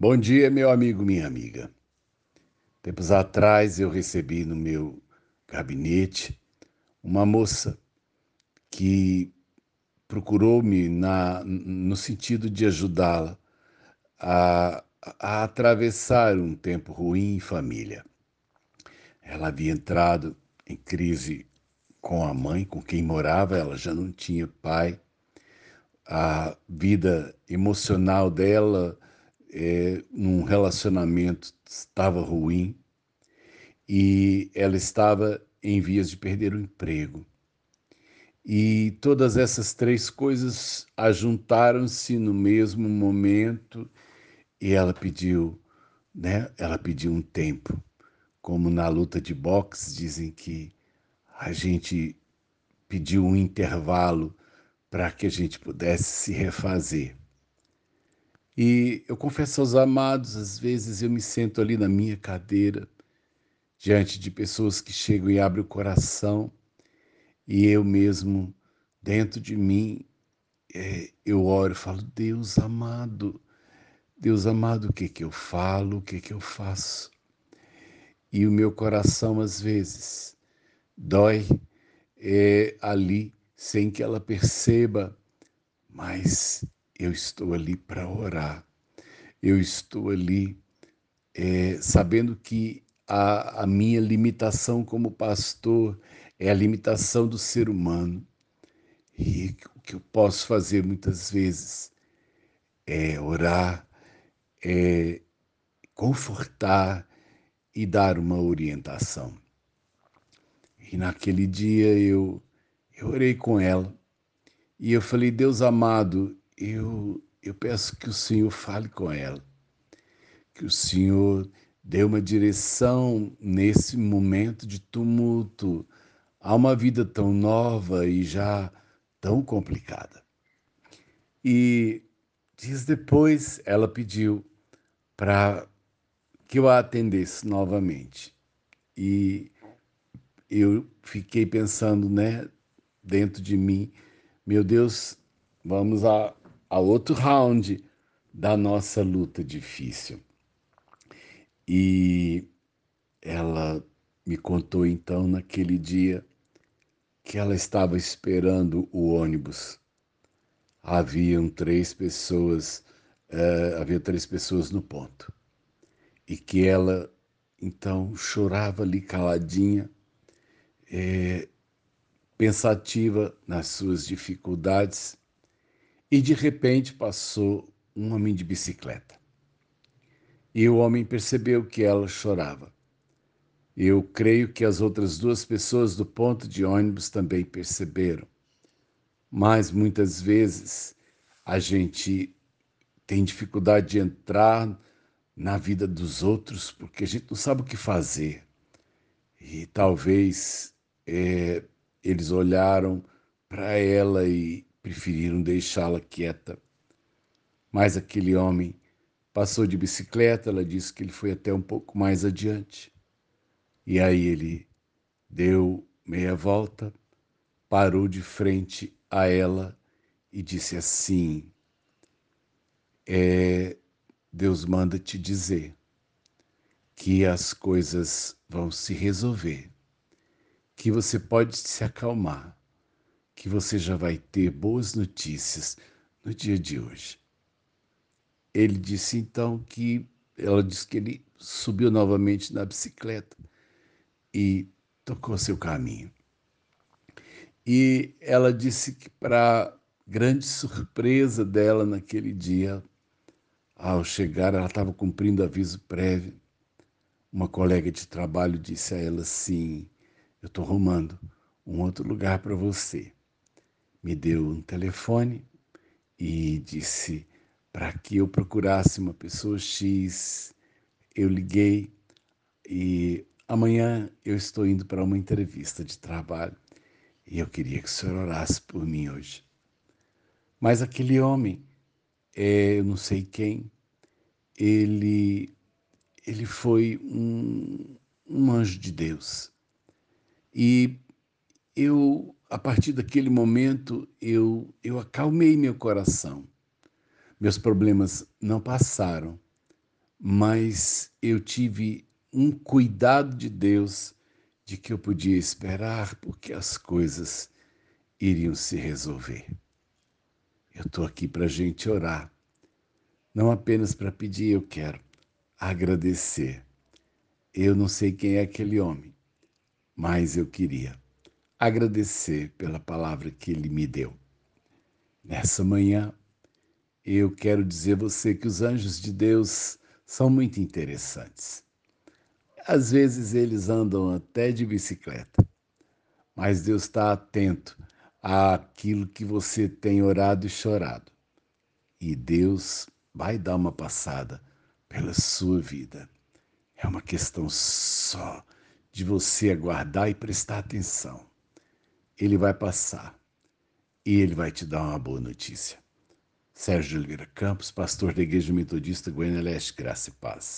Bom dia, meu amigo, minha amiga. Tempos atrás eu recebi no meu gabinete uma moça que procurou-me no sentido de ajudá-la a, a atravessar um tempo ruim em família. Ela havia entrado em crise com a mãe, com quem morava, ela já não tinha pai. A vida emocional dela é, num relacionamento estava ruim e ela estava em vias de perder o emprego. E todas essas três coisas ajuntaram-se no mesmo momento e ela pediu, né? Ela pediu um tempo. Como na luta de boxe dizem que a gente pediu um intervalo para que a gente pudesse se refazer. E eu confesso aos amados, às vezes eu me sento ali na minha cadeira, diante de pessoas que chegam e abrem o coração, e eu mesmo, dentro de mim, é, eu oro e falo: Deus amado, Deus amado, o que que eu falo, o que que eu faço? E o meu coração, às vezes, dói é, ali, sem que ela perceba, mas eu estou ali para orar. Eu estou ali é, sabendo que a, a minha limitação como pastor é a limitação do ser humano. E o que eu posso fazer muitas vezes é orar, é confortar e dar uma orientação. E naquele dia eu, eu orei com ela e eu falei: Deus amado, eu, eu peço que o Senhor fale com ela, que o Senhor dê uma direção nesse momento de tumulto a uma vida tão nova e já tão complicada. E dias depois ela pediu para que eu a atendesse novamente. E eu fiquei pensando, né, dentro de mim, meu Deus, vamos a a outro round da nossa luta difícil. E ela me contou então naquele dia que ela estava esperando o ônibus. Haviam três pessoas, uh, havia três pessoas no ponto. E que ela então chorava ali caladinha, é, pensativa nas suas dificuldades e de repente passou um homem de bicicleta. E o homem percebeu que ela chorava. Eu creio que as outras duas pessoas do ponto de ônibus também perceberam. Mas muitas vezes a gente tem dificuldade de entrar na vida dos outros porque a gente não sabe o que fazer. E talvez é, eles olharam para ela e preferiram deixá-la quieta. Mas aquele homem passou de bicicleta, ela disse que ele foi até um pouco mais adiante. E aí ele deu meia volta, parou de frente a ela e disse assim: é, Deus manda te dizer que as coisas vão se resolver, que você pode se acalmar, que você já vai ter boas notícias no dia de hoje. Ele disse então que ela disse que ele subiu novamente na bicicleta e tocou seu caminho. E ela disse que para grande surpresa dela naquele dia, ao chegar, ela estava cumprindo aviso prévio. Uma colega de trabalho disse a ela assim: Eu estou arrumando um outro lugar para você me deu um telefone e disse para que eu procurasse uma pessoa X. Eu liguei e amanhã eu estou indo para uma entrevista de trabalho e eu queria que o senhor orasse por mim hoje. Mas aquele homem, é, eu não sei quem, ele, ele foi um, um anjo de Deus. E eu a partir daquele momento, eu, eu acalmei meu coração. Meus problemas não passaram, mas eu tive um cuidado de Deus de que eu podia esperar porque as coisas iriam se resolver. Eu estou aqui para a gente orar, não apenas para pedir, eu quero agradecer. Eu não sei quem é aquele homem, mas eu queria agradecer pela palavra que ele me deu. Nessa manhã, eu quero dizer a você que os anjos de Deus são muito interessantes. Às vezes eles andam até de bicicleta, mas Deus está atento àquilo que você tem orado e chorado. E Deus vai dar uma passada pela sua vida. É uma questão só de você aguardar e prestar atenção. Ele vai passar e ele vai te dar uma boa notícia. Sérgio de Oliveira Campos, pastor da Igreja Metodista Goiânia Leste, Graça e Paz.